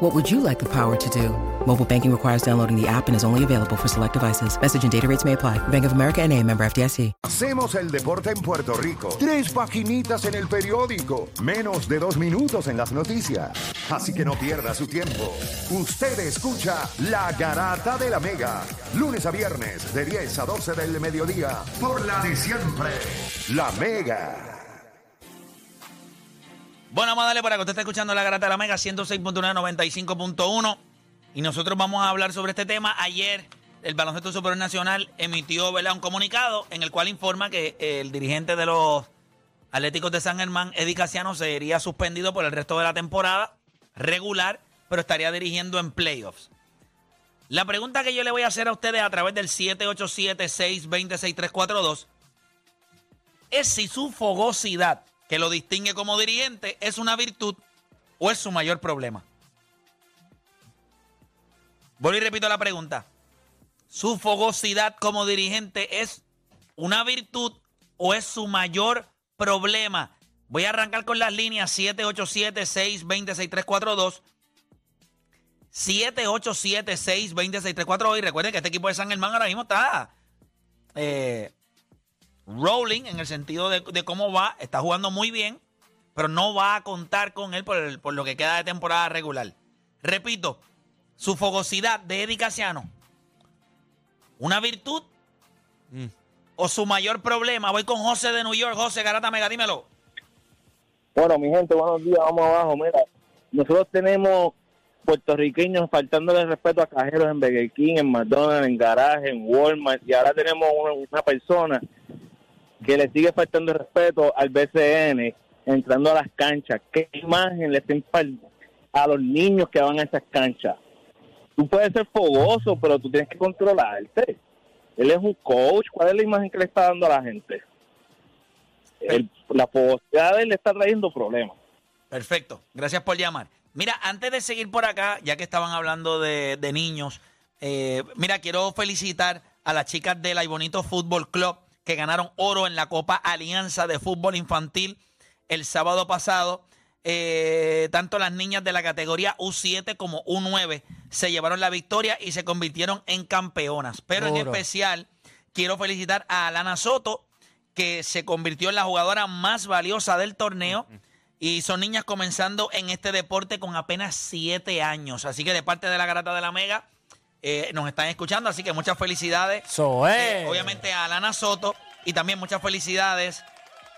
What would you like the power to do? Mobile banking requires downloading the app and is only available for select devices. Message and data rates may apply. Bank of America and a member FDIC. Hacemos el deporte en Puerto Rico. Tres paginitas en el periódico. Menos de dos minutos en las noticias. Así que no pierda su tiempo. Usted escucha La Garata de la Mega. Lunes a viernes de 10 a 12 del mediodía. Por la de siempre. La Mega. Bueno, vamos a darle para que usted esté escuchando la Garata de la Mega 106.1, 95.1. Y nosotros vamos a hablar sobre este tema. Ayer el Baloncesto Superior Nacional emitió un comunicado en el cual informa que el dirigente de los Atléticos de San Germán, Eddie Casiano, sería suspendido por el resto de la temporada regular, pero estaría dirigiendo en playoffs. La pregunta que yo le voy a hacer a ustedes a través del 787-620-6342 es si su fogosidad que lo distingue como dirigente es una virtud o es su mayor problema. Vuelvo y repito la pregunta. ¿Su fogosidad como dirigente es una virtud o es su mayor problema? Voy a arrancar con las líneas 787-620-6342. 787-620-6342. Y recuerden que este equipo de San Germán ahora mismo está eh, rolling en el sentido de, de, cómo va. Está jugando muy bien, pero no va a contar con él por, el, por lo que queda de temporada regular. Repito, su fogosidad de Eddie Casiano, una virtud mm. o su mayor problema. Voy con José de New York. José Garata Mega, dímelo. Bueno, mi gente, buenos días, vamos abajo. Mira, nosotros tenemos puertorriqueños faltándole respeto a cajeros en Burger King, en McDonald's, en garaje, en Walmart, y ahora tenemos una, una persona que le sigue faltando respeto al BCN entrando a las canchas. ¿Qué imagen le estén a los niños que van a esas canchas? Tú puedes ser fogoso, pero tú tienes que controlarte. Él es un coach. ¿Cuál es la imagen que le está dando a la gente? la fogosidad de él le está trayendo problemas. Perfecto. Gracias por llamar. Mira, antes de seguir por acá, ya que estaban hablando de, niños, eh, mira, quiero felicitar a las chicas del Ay Bonito Fútbol Club que ganaron oro en la Copa Alianza de Fútbol Infantil el sábado pasado. Eh, tanto las niñas de la categoría U7 como U9 se llevaron la victoria y se convirtieron en campeonas. Pero en especial quiero felicitar a Alana Soto, que se convirtió en la jugadora más valiosa del torneo. Y son niñas comenzando en este deporte con apenas 7 años. Así que de parte de la Garata de la Mega, eh, nos están escuchando, así que muchas felicidades. Eh, obviamente a Lana Soto y también muchas felicidades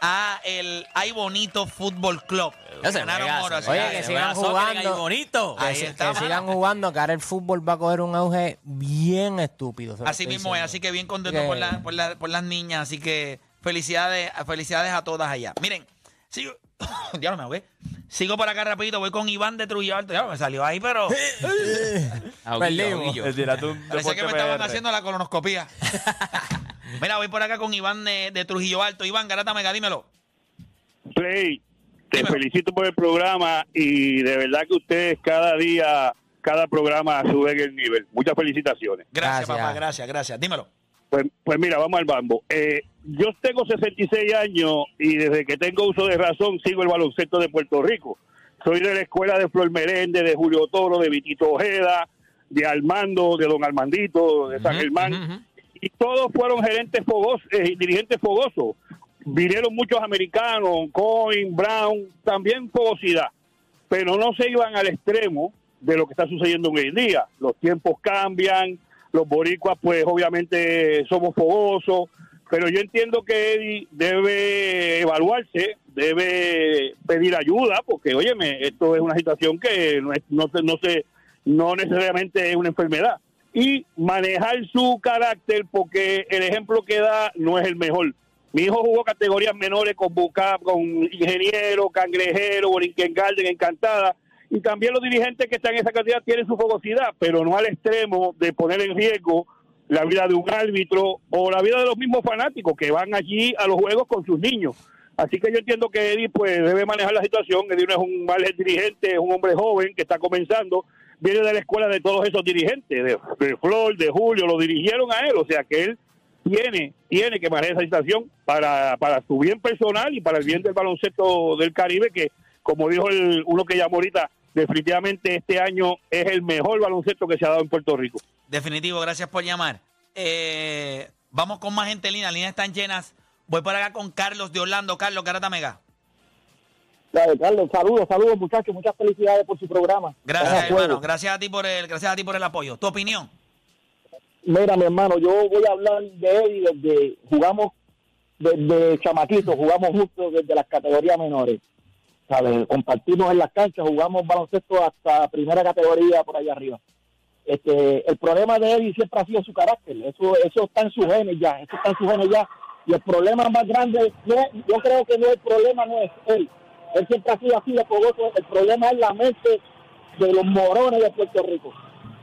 a el Ay Bonito Fútbol Club. Oye, que sigan jugando. Bonito. Que, sigan jugando, que ahora el fútbol va a coger un auge bien estúpido. Así mismo es, así que bien contento por, por, las niñas, así que felicidades, felicidades a todas allá. Miren, sigo, ya no me ahogué. Sigo por acá rapidito, voy con Iván de Trujillo Alto. Ya me salió ahí, pero. Perdimos. Parece que me estaban haciendo la colonoscopía. Mira, voy por acá con Iván de, Trujillo Alto. Iván, Garata Mega, dímelo. Play, te felicito por el programa y de verdad que ustedes cada día, cada programa suben el nivel. Muchas felicitaciones. Gracias, papá, gracias, gracias. Dímelo. Pues, pues mira, vamos al bambo. Eh, yo tengo 66 años y desde que tengo uso de razón sigo el baloncesto de Puerto Rico. Soy de la escuela de Flor Merende, de Julio Toro, de Vitito Ojeda, de Armando, de Don Armandito, de San Germán. Y todos fueron gerentes fogosos, eh, dirigentes fogosos. Vinieron muchos americanos, Coin, Brown, también fogosidad. Pero no se iban al extremo de lo que está sucediendo hoy en día. Los tiempos cambian, los boricuas pues obviamente somos fogosos, pero yo entiendo que Eddie debe evaluarse, debe pedir ayuda, porque, óyeme, esto es una situación que no, es, no, se, no, se, no necesariamente es una enfermedad. Y manejar su carácter, porque el ejemplo que da no es el mejor. Mi hijo jugó categorías menores con Bucap, con Ingeniero, Cangrejero, Borinquen Garden, Encantada, y también los dirigentes que están en esa cantidad tienen su fogosidad, pero no al extremo de poner en riesgo la vida de un árbitro o la vida de los mismos fanáticos que van allí a los juegos con sus niños. Así que yo entiendo que Eddie pues debe manejar la situación. Eddie no es un mal dirigente, es un hombre joven que está comenzando, viene de la escuela de todos esos dirigentes, de, Flor, de Julio, lo dirigieron a él, o sea que él tiene, tiene que manejar esa situación para, para su bien personal y para el bien del baloncesto del Caribe, que como dijo el, uno que llamó ahorita, definitivamente este año es el mejor baloncesto que se ha dado en Puerto Rico. Definitivo, gracias por llamar. Eh, vamos con más gente en línea, las líneas están llenas. Voy por acá con Carlos de Orlando. Carlos, Garata Mega. Dale, Carlos, saludos, saludos muchachos, muchas felicidades por su programa. Gracias, hermano. Gracias a ti por el, gracias a ti por el apoyo. Tu opinión. Mira, mi hermano, yo voy a hablar de Eddie desde jugamos desde chamaquitos, jugamos juntos desde las categorías menores. ¿Sabes? Compartimos en las canchas, jugamos baloncesto hasta primera categoría por allá arriba. Este, el problema de Eddie siempre ha sido su carácter. Eso, eso está en sus genes ya, eso está en sus genes ya. Y el problema más grande, no, yo creo que no el problema no es él. Él siempre ha sido así de fogoso. El problema es la mente de los morones de Puerto Rico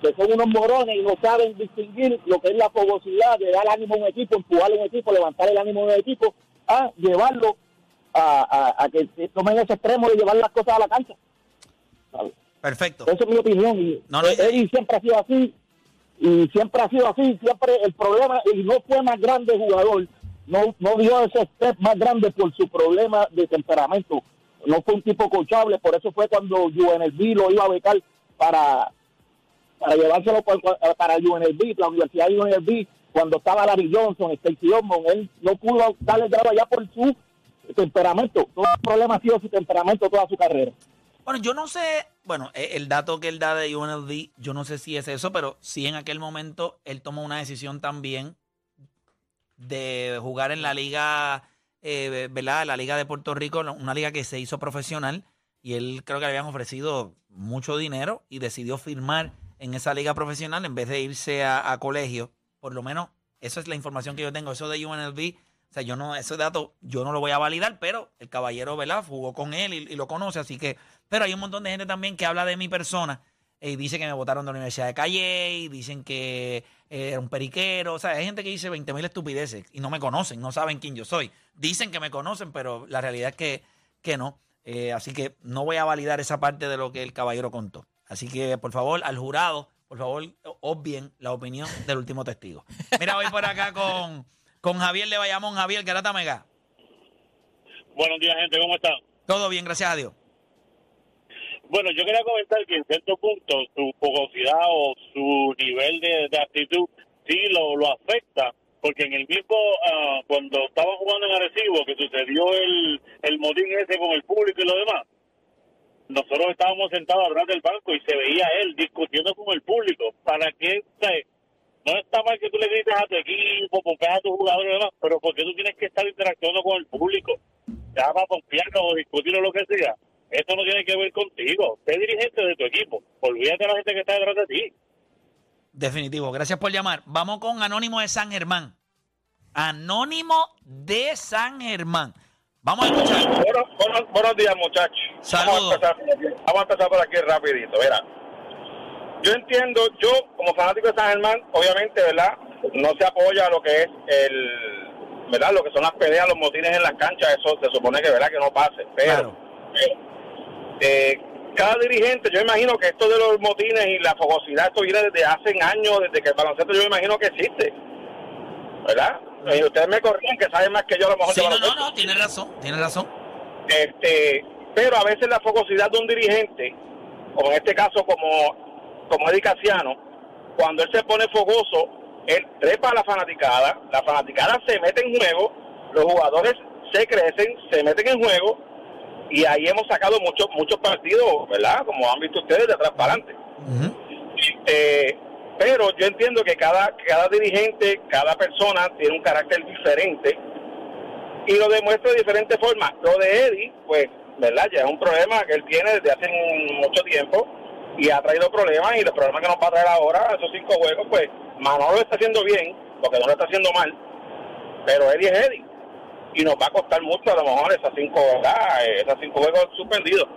que son unos morones y no saben distinguir lo que es la fogosidad de dar ánimo a un equipo, empujar a un equipo, levantar el ánimo de un equipo, a llevarlo a, a, a que tomen ese extremo de llevar las cosas a la cancha. Perfecto. Esa es mi opinión. Y No, no, Eddie siempre ha sido así y siempre ha sido así. Siempre el problema, y no fue más grande jugador, no, no dio ese step más grande por su problema de temperamento. No fue un tipo coachable, por eso fue cuando UNLV lo iba a becar para para llevárselo para el UNLV, la Universidad de UNLV, cuando estaba Larry Johnson, Stacey Osmond, él no pudo darle grado allá por su temperamento. Todo el problema ha sido su temperamento toda su carrera. Bueno, yo no sé, bueno, eh, el dato que él da de UNLV, yo no sé si es eso, pero sí en aquel momento él tomó una decisión también de jugar en la liga, eh, ¿verdad? La liga de Puerto Rico, una liga que se hizo profesional y él creo que le habían ofrecido mucho dinero y decidió firmar en esa liga profesional en vez de irse a, colegio. Por lo menos, eso es la información que yo tengo. Eso de UNLV, o sea, yo no, ese dato yo no lo voy a validar, pero el caballero, ¿verdad? Jugó con él y lo conoce, así que. Pero hay un montón de gente también que habla de mi persona y dice que me votaron de la Universidad de Calle y dicen que eh, era un periquero. O sea, hay gente que dice 20 mil estupideces y no me conocen, no saben quién yo soy. Dicen que me conocen, pero la realidad es que, que no. Eh, así que no voy a validar esa parte de lo que el caballero contó. Así que, por favor, al jurado, por favor, obvien la opinión del último testigo. Mira, voy por acá con, con Javier de Bayamón. Javier, Garata Mega. Buenos días, gente, ¿cómo están? Todo bien, gracias a Dios. Bueno, yo quería comentar que en cierto punto su fogosidad o su nivel de, actitud sí lo, lo afecta, porque en el mismo, ah, cuando estaban jugando en Arecibo, que sucedió el, el motín ese con el público y lo demás, nosotros estábamos sentados atrás del banco y se veía él discutiendo con el público. ¿Para qué? No está mal que tú le grites a tu equipo, pompeas a tus jugadores y demás, pero porque tú tienes que estar interactuando con el público? Ya para pompearlo o discutir o lo que sea. Eso no tiene que ver contigo. Sé dirigente de tu equipo. Olvídate de la gente que está detrás de ti. Definitivo, gracias por llamar. Vamos con Anónimo de San Germán. Anónimo de San Germán. Vamos a escuchar. Bueno, buenos, buenos días, muchachos. Saludos. Vamos a, empezar, vamos a empezar por aquí rapidito. Mira, yo entiendo, yo como fanático de San Germán, obviamente, ¿verdad? No se apoya lo que es el, ¿verdad? Lo que son las peleas, los motines en las canchas, eso se supone que, ¿verdad? Que no pase. Pero, Claro. eh, eh, cada dirigente, yo imagino que esto de los motines y la fogosidad, esto viene desde hace años, desde que el baloncesto yo imagino que existe. ¿Verdad? Y ustedes me corrigen que saben más que yo a lo mejor Sí, no, no, no, tiene razón, tiene razón. Este, pero a veces la fogosidad de un dirigente, como en este caso como, como Eddie Casiano, cuando él se pone fogoso, él trepa a la fanaticada, la fanaticada se mete en juego, los jugadores se crecen, se meten en juego, y ahí hemos sacado muchos muchos partidos, ¿verdad? Como han visto ustedes, de atrás para adelante. Eh, Pero yo entiendo que cada, cada dirigente, cada persona tiene un carácter diferente y lo demuestra de diferentes formas. Lo de Eddie, pues, ¿verdad? Ya es un problema que él tiene desde hace mucho tiempo y ha traído problemas y los problemas que nos va a traer ahora, esos cinco juegos, pues Manolo lo está haciendo bien, porque no lo está haciendo mal, pero Eddie es Eddie y nos va a costar mucho a lo mejor esas cinco. Eh, Esas cinco juegos suspendidos.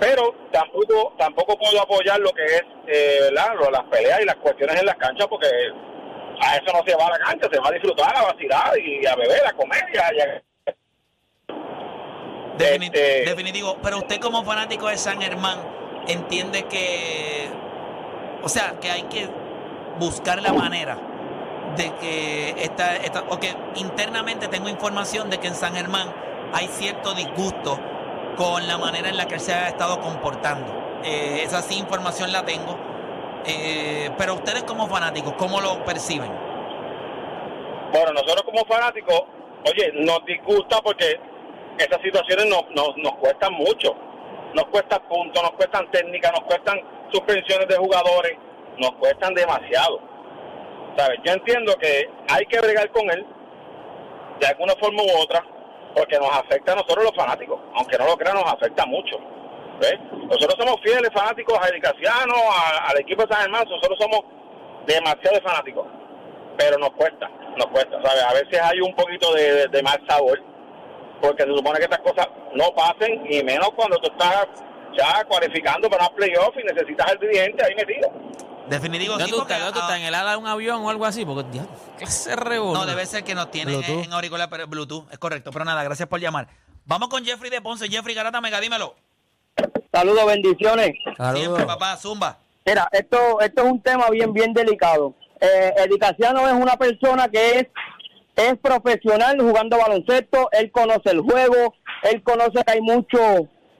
Pero tampoco tampoco puedo apoyar lo que es eh, ¿verdad? Las peleas y las cuestiones en las canchas porque a eso no se va a la cancha, se va a disfrutar, a vacilar y a beber, a comer y a, Este- Definitivo. Pero usted como fanático de San Germán entiende que, o sea, que hay que buscar la manera de que esta, esta, o que internamente tengo información de que en San Germán hay cierto disgusto con la manera en la que él se ha estado comportando. Eh, esa sí información la tengo. Eh, pero ustedes como fanáticos, ¿cómo lo perciben? Bueno, nosotros como fanáticos, oye, nos disgusta porque esas situaciones nos, nos, nos cuestan mucho. Nos cuestan puntos, nos cuestan técnicas, nos cuestan suspensiones de jugadores, nos cuestan demasiado. ¿Sabes? Yo entiendo que hay que bregar con él de alguna forma u otra porque nos afecta a nosotros los fanáticos. Aunque no lo crean, nos afecta mucho. ¿ves? Nosotros somos fieles fanáticos a Edicaciano, al equipo de San Germán, nosotros somos demasiado fanáticos pero nos cuesta, nos cuesta, ¿sabes? A veces hay un poquito de, de- de mal sabor, porque se supone que estas cosas no pasen, y menos cuando tú estás ya cualificando para un playoff y necesitas al dirigente ahí metido. Definitivo, ¿Dónde sí, ah? ¿En el ala de un avión o algo así? Porque, diablo, ¿qué se? No, debe ser que nos tienen en, Bluetooth. en auricular, pero Bluetooth, es correcto. Pero nada, gracias por llamar. Vamos con Jeffrey de Ponce. Jeffrey Garata Mega, dímelo. Saludos, bendiciones. Siempre, papá, zumba. Mira, esto, esto es un tema bien, bien delicado. Eh, Edicaciano es una persona que es, es profesional jugando baloncesto, él conoce el juego, él conoce que hay mucho,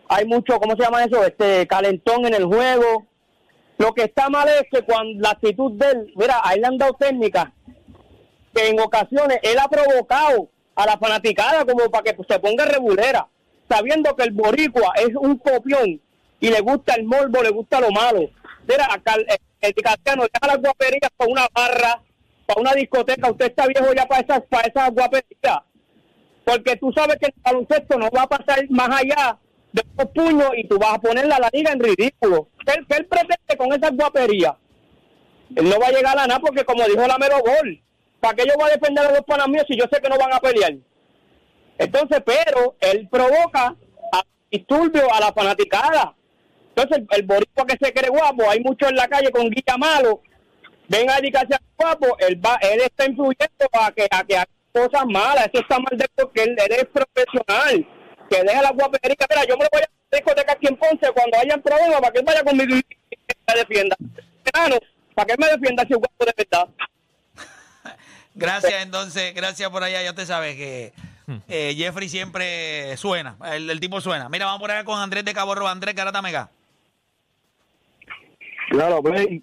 hay mucho, ¿cómo se llama eso? Este calentón en el juego. Lo que está mal es que cuando la actitud de él, mira, a él le han dado técnicas que en ocasiones él ha provocado a la fanaticada como para que se ponga regulera, sabiendo que el boricua es un copión y le gusta el morbo, le gusta lo malo. Mira, acá el, el Cascano deja las guaperías para una barra, para una discoteca, usted está viejo ya para esas, para esas guaperías. Porque tú sabes que el baloncesto no va a pasar más allá de los puños y tú vas a poner a la liga en ridículo. ¿Qué, qué él pretende con esas guaperías? Él no va a llegar a nada porque, como dijo la Melo Gol, ¿para qué yo voy a defender a los panas míos si yo sé que no van a pelear? Entonces, pero él provoca a disturbio a la fanaticada. Entonces, el, el boricua que se cree guapo, hay muchos en la calle con guía malo, ven a dedicarse a guapo, él va, él está influyendo a que, a que haga cosas malas, eso está mal de porque él, él es profesional, que deja la guapería. Mira, yo me lo voy a discoteca aquí en Ponce cuando hayan problemas para que él vaya conmigo y me defienda. Hermano, para que él me defienda si es guapo de verdad. Gracias, entonces, gracias por allá. Ya te sabes que eh, Jeffrey siempre suena. El, el tipo suena. Mira, vamos por allá con Andrés de Cabo Rojo. Andrés Garata Mega. Claro, Play.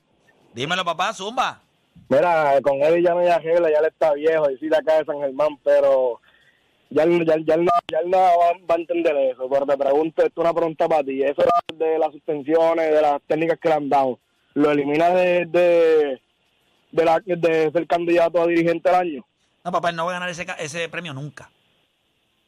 Dímelo, papá, zumba. Mira, con él ya no hay arregla, ya él está viejo, y sí de acá de San Germán, pero ya, él- ya, ya, él no, ya él no va, va a entender eso. Pero te pregunto, esto es una pregunta para ti. Eso de las suspensiones, de las técnicas que le han dado, ¿lo elimina de, de, de, la, de ser candidato a dirigente del año? No, papá, él no va a ganar ese, ca- ese premio nunca.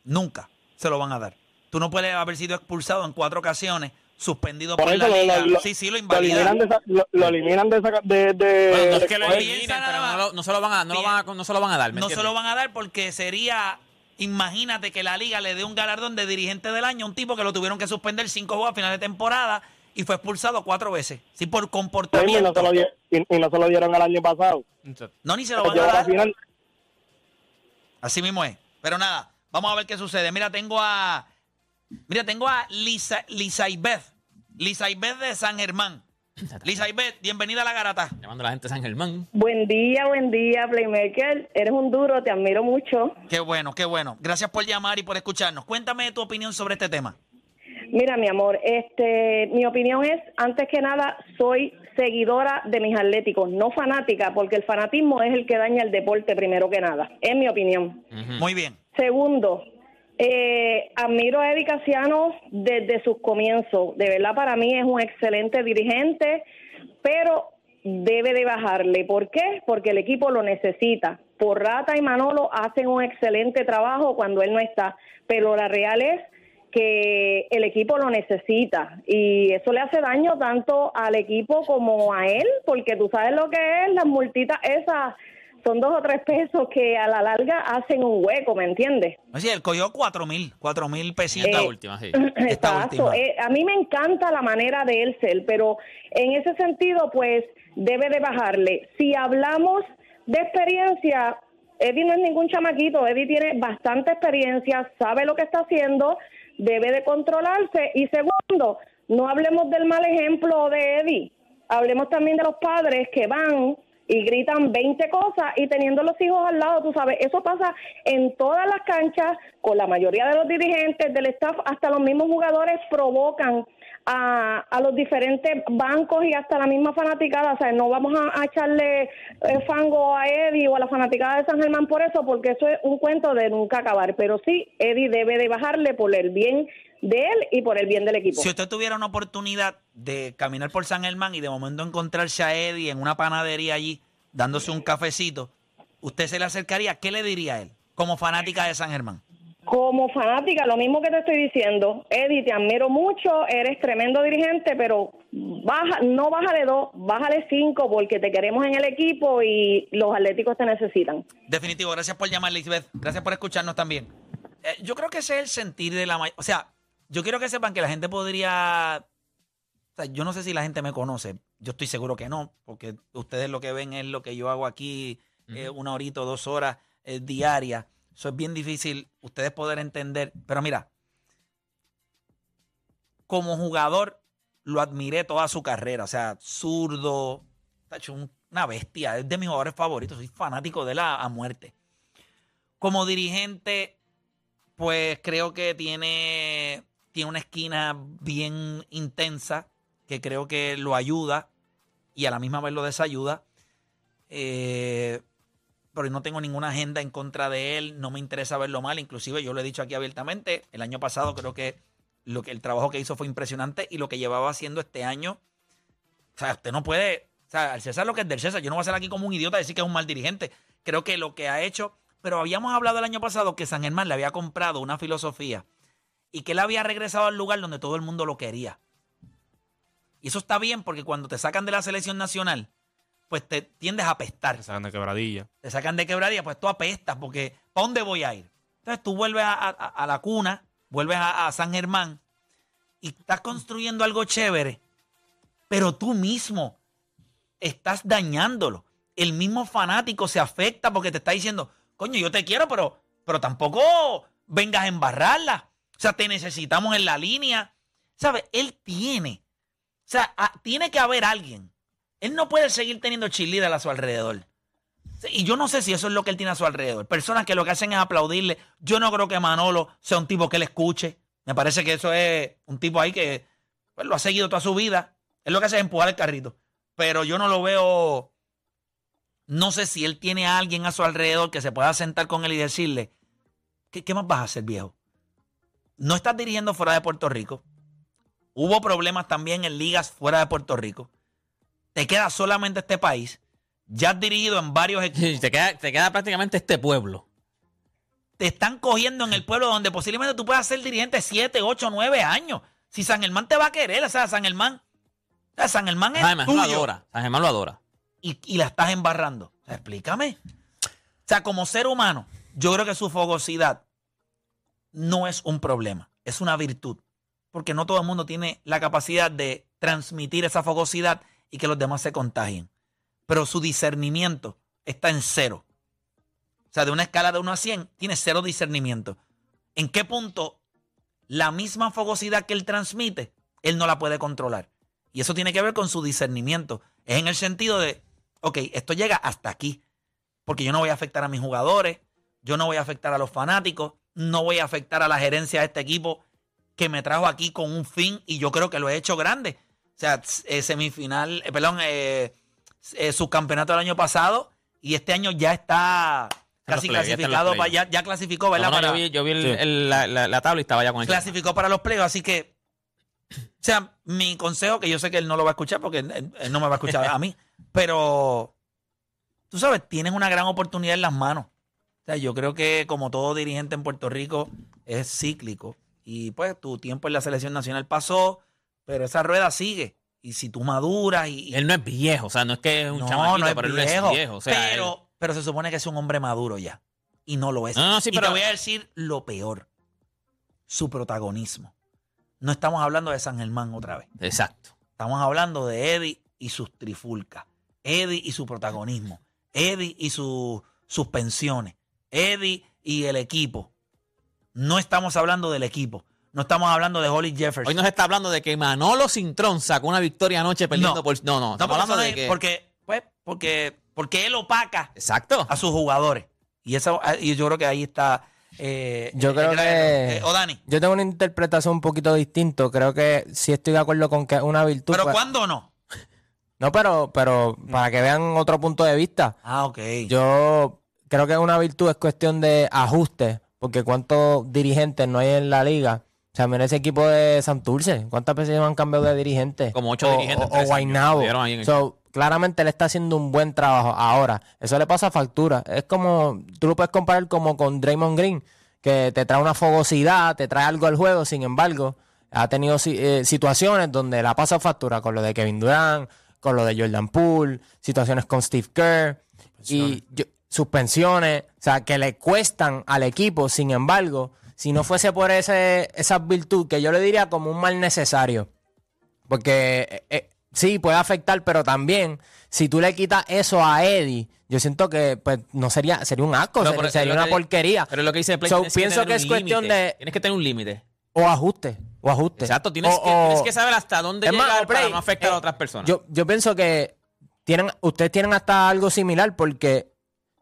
Nunca se lo van a dar. Tú no puedes haber sido expulsado en cuatro ocasiones, suspendido por, Por la eso lo- liga. lo- lo- sí, sí, lo Lo invalida. eliminan de esa... Lo, lo eliminan de esa... De, de, Bueno, no es de que lo Piensa pero no, no se lo van a, no lo van a, no se lo van a dar. ¿me No se lo van a dar porque sería, imagínate que la liga le dé un galardón de dirigente del año a un tipo que lo tuvieron que suspender cinco juegos a final de temporada y fue expulsado cuatro veces. Sí, por y, no comportamiento. se lo di- y- y no se lo dieron el año pasado. No, ni se lo Pues van a dar. final. Así mismo es. Pero nada, vamos a ver qué sucede. Mira, tengo a. Mira, tengo a Lisa, Lisa Ibeth. Lisa Ibeth de San Germán. Lisa Ibeth, bienvenida a la garata. Llamando a la gente de San Germán. Buen día, buen día, Playmaker. Eres un duro, te admiro mucho. Qué bueno, qué bueno. Gracias por llamar y por escucharnos. Cuéntame tu opinión sobre este tema. Mira, mi amor, este, mi opinión es, antes que nada, soy seguidora de mis atléticos, no fanática, porque el fanatismo es el que daña el deporte primero que nada, es mi opinión. Muy bien. Segundo, eh, admiro a Eddie Casiano desde sus comienzos. De verdad, para mí es un excelente dirigente, pero debe de bajarle. ¿Por qué? Porque el equipo lo necesita. Porrata y Manolo hacen un excelente trabajo cuando él no está, pero la real es que el equipo lo necesita y eso le hace daño tanto al equipo como a él, porque tú sabes lo que es, las multitas esas son dos o tres pesos que a la larga hacen un hueco, ¿me entiendes? Oye, él cogió cuatro mil, cuatro mil pesitos. Eh, Esta última, sí. Esta Exacto. última. Eh, a mí me encanta la manera de él ser, pero en ese sentido, pues debe de bajarle. Si hablamos de experiencia, Eddie no es ningún chamaquito, Eddie tiene bastante experiencia, sabe lo que está haciendo, debe de controlarse. Y segundo, no hablemos del mal ejemplo de Eddie, hablemos también de los padres que van y gritan 20 cosas y teniendo los hijos al lado, tú sabes, eso pasa en todas las canchas, con la mayoría de los dirigentes, del staff, hasta los mismos jugadores provocan a, a los diferentes bancos y hasta la misma fanaticada, o sea, no vamos a, echarle eh, fango a Eddie o a la fanaticada de San Germán por eso, porque eso es un cuento de nunca acabar, pero sí, Eddie debe de bajarle por el bien de él y por el bien del equipo. Si usted tuviera una oportunidad de caminar por San Germán y de momento encontrarse a Eddie en una panadería allí dándose un cafecito, ¿usted se le acercaría? ¿Qué le diría a él como fanática de San Germán? Como fanática, lo mismo que te estoy diciendo, Eddie, te admiro mucho, eres tremendo dirigente, pero baja, no bájale dos, bájale cinco, porque te queremos en el equipo y los atléticos te necesitan. Definitivo, gracias por llamar, Lisbeth. Gracias por escucharnos también. Eh, yo creo que ese es el sentir de la mayoría. O sea, yo quiero que sepan que la gente podría. O sea, yo no sé si la gente me conoce. Yo estoy seguro que no, porque ustedes lo que ven es lo que yo hago aquí, eh, una horita o dos horas eh, diarias. Eso es bien difícil ustedes poder entender. Pero mira, como jugador lo admiré toda su carrera. O sea, zurdo, está hecho un- una bestia. Es de mis jugadores favoritos. Soy fanático de él a, a muerte. Como dirigente, pues creo que tiene, tiene una esquina bien intensa que creo que lo ayuda y a la misma vez lo desayuda. Eh, pero no tengo ninguna agenda en contra de él, no me interesa verlo mal, inclusive yo lo he dicho aquí abiertamente, el año pasado creo que, lo que el trabajo que hizo fue impresionante y lo que llevaba haciendo este año, o sea, usted no puede, o sea, al César lo que es del César, yo no voy a ser aquí como un idiota y decir que es un mal dirigente, creo que lo que ha hecho, pero habíamos hablado el año pasado que San Germán le había comprado una filosofía y que él había regresado al lugar donde todo el mundo lo quería. Y eso está bien porque cuando te sacan de la selección nacional, pues te tiendes a apestar. Te sacan de quebradilla. Te sacan de quebradilla, pues tú apestas porque ¿para dónde voy a ir? Entonces tú vuelves a, a- a la cuna, vuelves a, a San Germán y estás construyendo algo chévere, pero tú mismo estás dañándolo. El mismo fanático se afecta porque te está diciendo, coño, yo te quiero, pero, pero tampoco vengas a embarrarla. O sea, te necesitamos en la línea. ¿Sabes? Él tiene. O sea, tiene que haber alguien. Él no puede seguir teniendo cheerleader a su alrededor. Y yo no sé si eso es lo que él tiene a su alrededor. Personas que lo que hacen es aplaudirle. Yo no creo que Manolo sea un tipo que le escuche. Me parece que eso es un tipo ahí que pues, lo ha seguido toda su vida. Es lo que hace es empujar el carrito. Pero yo no lo veo. No sé si él tiene a alguien a su alrededor que se pueda sentar con él y decirle: ¿Qué, qué más vas a hacer, viejo? No estás dirigiendo fuera de Puerto Rico. Hubo problemas también en ligas fuera de Puerto Rico. Te queda solamente este país. Ya has dirigido en varios equipos. Te queda, te queda prácticamente este pueblo. Te están cogiendo en el pueblo donde posiblemente tú puedas ser dirigente 7, 8, 9 años. Si San Germán te va a querer, o sea, San Germán. O sea, San Germán es San Germán lo tuyo. adora. San Germán lo adora. y, y la estás embarrando. O sea, explícame. O sea, como ser humano, yo creo que su fogosidad no es un problema, es una virtud. Porque no todo el mundo tiene la capacidad de transmitir esa fogosidad y que los demás se contagien. Pero su discernimiento está en cero. O sea, de una escala de 1 a 100, tiene cero discernimiento. ¿En qué punto la misma fogosidad que él transmite, él no la puede controlar? Y eso tiene que ver con su discernimiento. Es en el sentido de, ok, esto llega hasta aquí. Porque yo no voy a afectar a mis jugadores, yo no voy a afectar a los fanáticos, no voy a afectar a la gerencia de este equipo que me trajo aquí con un fin y yo creo que lo he hecho grande. O sea, eh, semifinal, eh, perdón, eh, eh, subcampeonato del año pasado y este año ya está casi ya clasificado, para, ya, clasificó, ¿verdad? No, no, Para- yo vi, yo vi el- el- la, la- la tabla y estaba ya con el clasificó para los playoffs, así que O sea, mi consejo, que yo sé que él no lo va a escuchar porque él, él no me va a escuchar a mí, pero tú sabes, tienes una gran oportunidad en las manos. O sea, yo creo que como todo dirigente en Puerto Rico es cíclico. Y pues tu tiempo en la selección nacional pasó, pero esa rueda sigue. Y si tú maduras y... Él no es viejo, o sea, no es que es un no, chamaquito, no es pero él viejo, no es viejo. O sea, pero, él- pero se supone que es un hombre maduro ya. Y no lo es. No, no, sí, y pero- te voy a decir lo peor. Su protagonismo. No estamos hablando de San Germán otra vez. Exacto. Estamos hablando de Eddie y sus trifulcas. Eddie y su protagonismo. Eddie y sus suspensiones. Eddie y el equipo. No estamos hablando del equipo. No estamos hablando de Holly Jefferson. Hoy nos está hablando de que Manolo Cintrón sacó una victoria anoche perdiendo No. por. No, no. No, Estamos porque, hablando no de que. porque, pues, porque, porque él opaca Exacto. a sus jugadores. Y eso, y yo creo que ahí está. eh, Yo creo que- eh, o Dani. Yo tengo una interpretación un poquito distinta. Creo que sí estoy de acuerdo con que es una virtud. Pero pues- ¿cuándo no? No, pero, pero para que vean otro punto de vista. Ah, ok. Yo creo que una virtud es cuestión de ajuste, porque cuántos dirigentes no hay en la liga. O sea, mira ese equipo de Santurce, ¿cuántas veces han cambiado de dirigente? Como ocho O- dirigentes en O, o. Guaynabo. El- So, claramente él está haciendo un buen trabajo. Ahora, eso le pasa factura. Es como, tú lo puedes comparar como con Draymond Green, que te trae una fogosidad, te trae algo al juego, sin embargo, ha tenido eh, situaciones donde la pasa factura con lo de Kevin Durant, con lo de Jordan Poole, situaciones con Steve Kerr y yo- suspensiones, o sea, que le cuestan al equipo, sin embargo, si no fuese por ese, esa virtud, que yo le diría como un mal necesario, porque eh, eh, sí, puede afectar, pero también, si tú le quitas eso a Eddie, yo siento que pues no sería, sería un asco, No, sería, una que- porquería. Pero lo que dice Play, So, pienso que es cuestión de Tienes que tener un límite. o ajuste, o ajuste. Exacto, tienes, O- que, o- tienes que saber hasta dónde Es más, llegar para no afectar eh, a otras personas. Yo, yo pienso que tienen, ustedes tienen hasta algo similar porque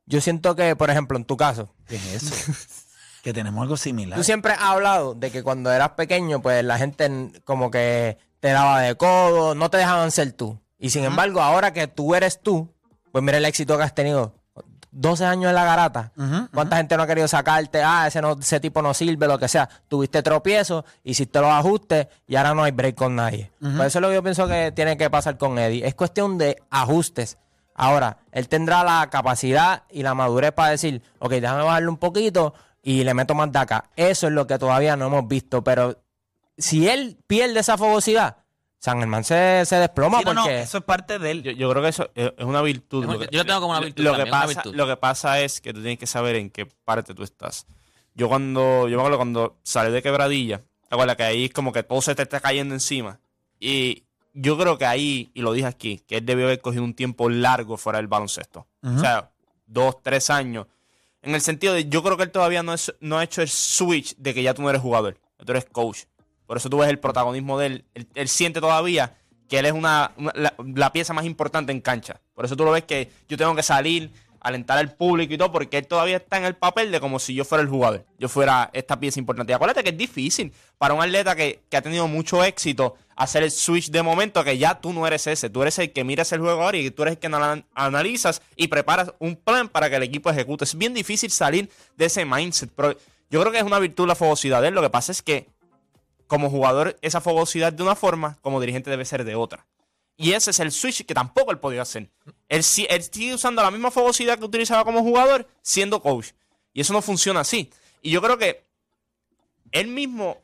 yo siento que, por ejemplo, en tu caso, ¿Qué es eso? que tenemos algo similar. tú siempre has hablado de que cuando eras pequeño, pues la gente como que te daba de codo, no te dejaban ser tú. Y sin embargo, ahora que tú eres tú, pues mira el éxito que has tenido. 12 años en la garata. ¿Cuánta gente no ha querido sacarte? Ah, ese, no, ese tipo no sirve, lo que sea. Tuviste tropiezo, hiciste los ajustes y ahora no hay break con nadie. Por eso es lo que yo pienso que tiene que pasar con Eddie. Es cuestión de ajustes. Ahora, él tendrá la capacidad y la madurez para decir, ok, déjame bajarle un poquito y le meto más de acá. Eso es lo que todavía no hemos visto. Pero si él pierde esa fogosidad, San Germán se, se desploma Sí, no, no, porque... eso es parte de él. Yo, yo creo que eso es es una virtud. Es un- Lo que- yo lo tengo como una virtud Lo que, también, pasa, virtud. lo que pasa es que tú tienes que saber en qué parte tú estás. Yo cuando, yo me acuerdo cuando salí de quebradilla, ¿te acuerdas que ahí es como que todo se te está cayendo encima? Y yo creo que ahí, y lo dije aquí, que él debió haber cogido un tiempo largo fuera del baloncesto. O sea, dos, tres años. En el sentido de, yo creo que él todavía no, es, no ha hecho el switch de que ya tú no eres jugador, tú eres coach. Por eso tú ves el protagonismo de él. Él, él siente todavía que él es una, una- la, la pieza más importante en cancha. Por eso tú lo ves que yo tengo que salir, alentar al público y todo, porque él todavía está en el papel de como si yo fuera el jugador. Yo fuera esta pieza importante. Y acuérdate que es difícil para un atleta que, que ha tenido mucho éxito hacer el switch de momento que ya tú no eres ese. Tú eres el que miras el juego ahora y tú eres el que anal- analizas y preparas un plan para que el equipo ejecute. Es bien difícil salir de ese mindset. Pero yo creo que es una virtud la fogosidad de él. Lo que pasa es que como jugador esa fogosidad de una forma, como dirigente debe ser de otra. Y ese es el switch que tampoco él podía hacer. Él, él sigue usando la misma fogosidad que utilizaba como jugador siendo coach. Y eso no funciona así. Y yo creo que él mismo,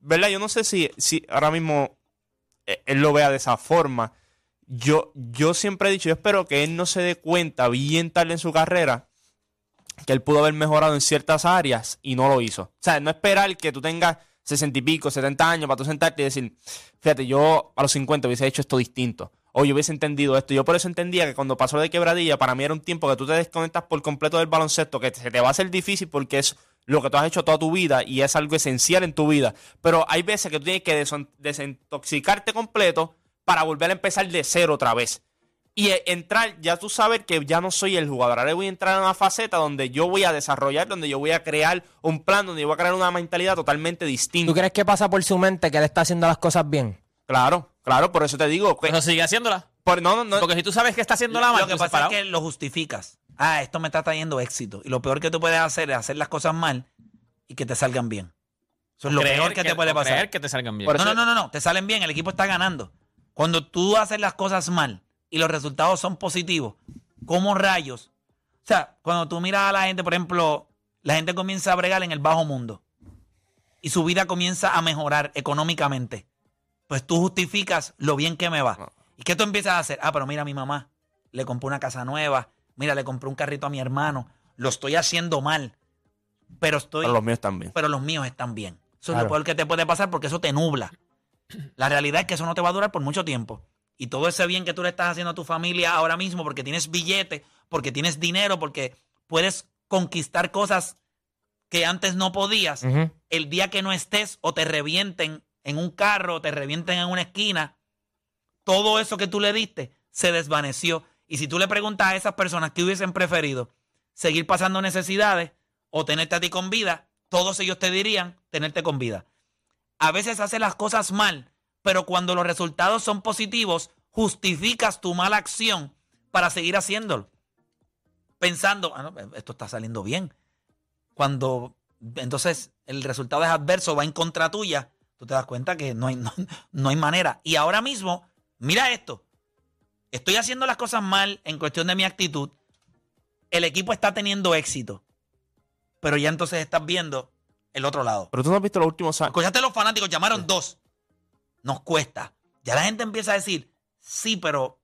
¿verdad? Yo no sé si, si ahora mismo eh, él lo vea de esa forma. Yo, yo siempre he dicho, yo espero que él no se dé cuenta bien tarde en su carrera que él pudo haber mejorado en ciertas áreas y no lo hizo. O sea, no esperar que tú tengas 60 y pico, 70 años para tú sentarte y decir, fíjate, yo a los 50 hubiese hecho esto distinto. O yo hubiese entendido esto. Yo por eso entendía que cuando pasó de quebradilla, para mí era un tiempo que tú te desconectas por completo del baloncesto, que se te va a hacer difícil porque es lo que tú has hecho toda tu vida y es algo esencial en tu vida. Pero hay veces que tú tienes que desintoxicarte completo para volver a empezar de cero otra vez. Y eh, entrar, ya tú sabes que ya no soy el jugador. Ahora voy a entrar en una faceta donde yo voy a desarrollar, donde yo voy a crear un plan, donde yo voy a crear una mentalidad totalmente distinta. ¿Tú crees que pasa por su mente que él está haciendo las cosas bien? Claro, claro, por eso te digo. que- Pero sigue haciéndola. por- no, no, no. Porque si tú sabes que está haciendo la mal, Lo que pasa separado. es que lo justificas. Ah, esto me está trayendo éxito. Y lo peor que tú puedes hacer es hacer las cosas mal y que te salgan bien. Eso es lo Creer peor que, te puede pasar. creer que te salgan bien. No, no, no, no, no, te salen bien, el equipo está ganando. Cuando tú haces las cosas mal y los resultados son positivos, ¿cómo rayos? O sea, cuando tú miras a la gente, por ejemplo, la gente comienza a bregar en el bajo mundo y su vida comienza a mejorar económicamente, pues tú justificas lo bien que me va. ¿Y qué tú empiezas a hacer? Ah, pero mira a mi mamá, le compré una casa nueva, mira, le compré un carrito a mi hermano, lo estoy haciendo mal, pero estoy Pero los míos también. pero los míos están bien. Eso es lo peor que te puede pasar porque eso te nubla. La realidad es que eso no te va a durar por mucho tiempo. Y todo ese bien que tú le estás haciendo a tu familia ahora mismo porque tienes billete, porque tienes dinero, porque puedes conquistar cosas que antes no podías, el día que no estés o te revienten en un carro, o te revienten en una esquina, todo eso que tú le diste se desvaneció. Y si tú le preguntas a esas personas que hubiesen preferido seguir pasando necesidades o tenerte a ti con vida, todos ellos te dirían tenerte con vida. A veces haces las cosas mal, pero cuando los resultados son positivos, justificas tu mala acción para seguir haciéndolo. Pensando, "Ah, no, esto está saliendo bien. Cuando entonces el resultado es adverso, va en contra tuya, tú te das cuenta que no hay, no, no hay manera. Y ahora mismo, mira esto. Estoy haciendo las cosas mal en cuestión de mi actitud. El equipo está teniendo éxito. Pero ya entonces estás viendo el otro lado. Pero tú no has visto los últimos años. Escuchaste los fanáticos, llamaron dos. Nos cuesta. Ya la gente empieza a decir, sí, pero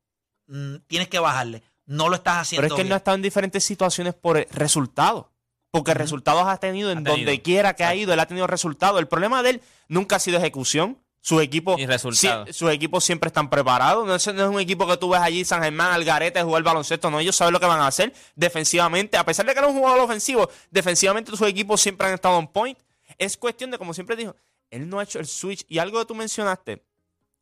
mm, tienes que bajarle. No lo estás haciendo Pero es que él no ha estado en diferentes situaciones por el resultado. Porque resultados ha tenido en Ha tenido. donde quiera que ha ido, él ha tenido resultados. El problema de él nunca ha sido ejecución. Su equipo, Y resultado. sie- sus equipos siempre están preparados. No es, no es un equipo que tú ves allí, San Germán, Algarete, jugar baloncesto. No, ellos saben lo que van a hacer defensivamente. A pesar de que no es un jugador ofensivo, defensivamente sus equipos siempre han estado on point. Es cuestión de, como siempre dijo, él no ha hecho el switch. Y algo que tú mencionaste,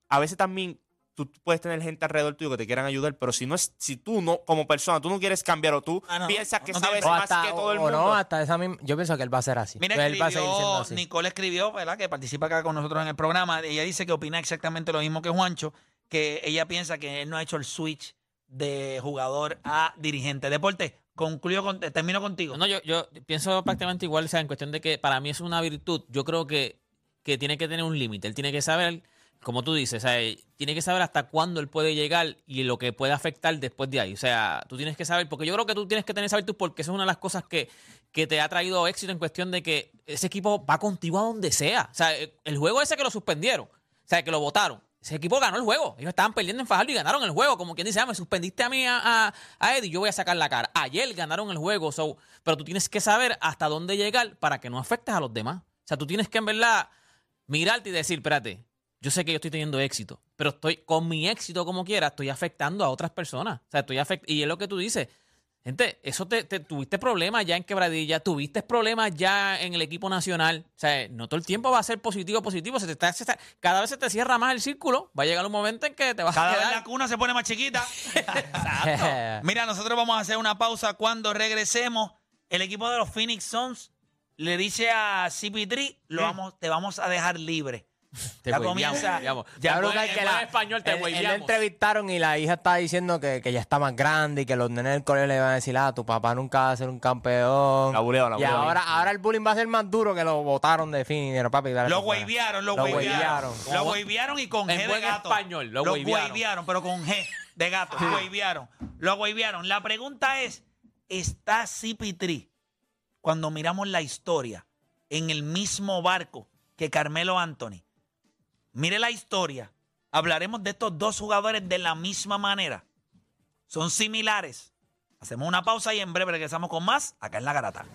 a veces también tú puedes tener gente alrededor tuyo que te quieran ayudar, pero si no es, si tú no, como persona, tú no quieres cambiar o tú Ah, no, piensas que no sabes tienes- O más hasta, que todo el o mundo. no, hasta esa misma. Yo pienso que él va a ser así. Mira, él va a seguir siendo escribió, así. Nicole escribió, ¿verdad? Que participa acá con nosotros en el programa. Ella dice que opina exactamente lo mismo que Juancho, que ella piensa que él no ha hecho el switch de jugador a dirigente. Deporte, concluyo con, termino contigo. No, yo, yo pienso prácticamente igual, o sea, en cuestión de que para mí es una virtud. Yo creo que, que tiene que tener un límite. Él tiene que saber, como tú dices, tiene que saber hasta cuándo él puede llegar y lo que puede afectar después de ahí. O sea, tú tienes que saber, porque yo creo que tú tienes que tener esa virtud porque eso es una de las cosas que, que te ha traído éxito en cuestión de que ese equipo va contigo a donde sea. O sea, el juego ese que lo suspendieron, o sea, que lo votaron. Ese equipo ganó el juego. Ellos estaban perdiendo en Fajardo y ganaron el juego. Como quien dice, ah, me suspendiste a mí a, Eddie, yo voy a sacar la cara. Ayer ganaron el juego. Pero tú tienes que saber hasta dónde llegar para que no afectes a los demás. O sea, tú tienes que en verdad mirarte y decir, espérate, yo sé que yo estoy teniendo éxito, pero estoy con mi éxito como quiera, estoy afectando a otras personas. O sea, estoy afect y es lo que tú dices. Gente, eso te, te- tuviste problemas ya en Quebradilla, tuviste problemas ya en el equipo nacional. O sea, no todo el tiempo va a ser positivo, positivo. Se te está, se está- cada vez se te cierra más el círculo. Va a llegar un momento en que te vas Cada a vez quedar. la cuna se pone más chiquita. Mira, nosotros vamos a hacer una pausa. Cuando regresemos, el equipo de los Phoenix Suns le dice a CP3, lo vamos, te vamos a dejar libre. Te ya comienza. Ya creo que la- buen español te él- él lo hueveamos. entrevistaron y la hija estaba diciendo que, que ya está más grande y que los nenes del colegio le iban a decir, ah, tu papá nunca va a ser un campeón. La buleo, la y ahora, ahora el bullying va a ser más duro que lo votaron de fin. Y dijeron, papi, dale Lo para afuera". wavearon, lo Lo. Lo wavearon y con En G de buen gato. español, lo wavearon, pero con G de gato. Lo wavearon. Lo wavearon. La pregunta es, ¿está CP3 cuando miramos la historia en el mismo barco que Carmelo Anthony? Mire la historia. Hablaremos de estos dos jugadores de la misma manera. Son similares. Hacemos una pausa y en breve regresamos con más acá en La Garata.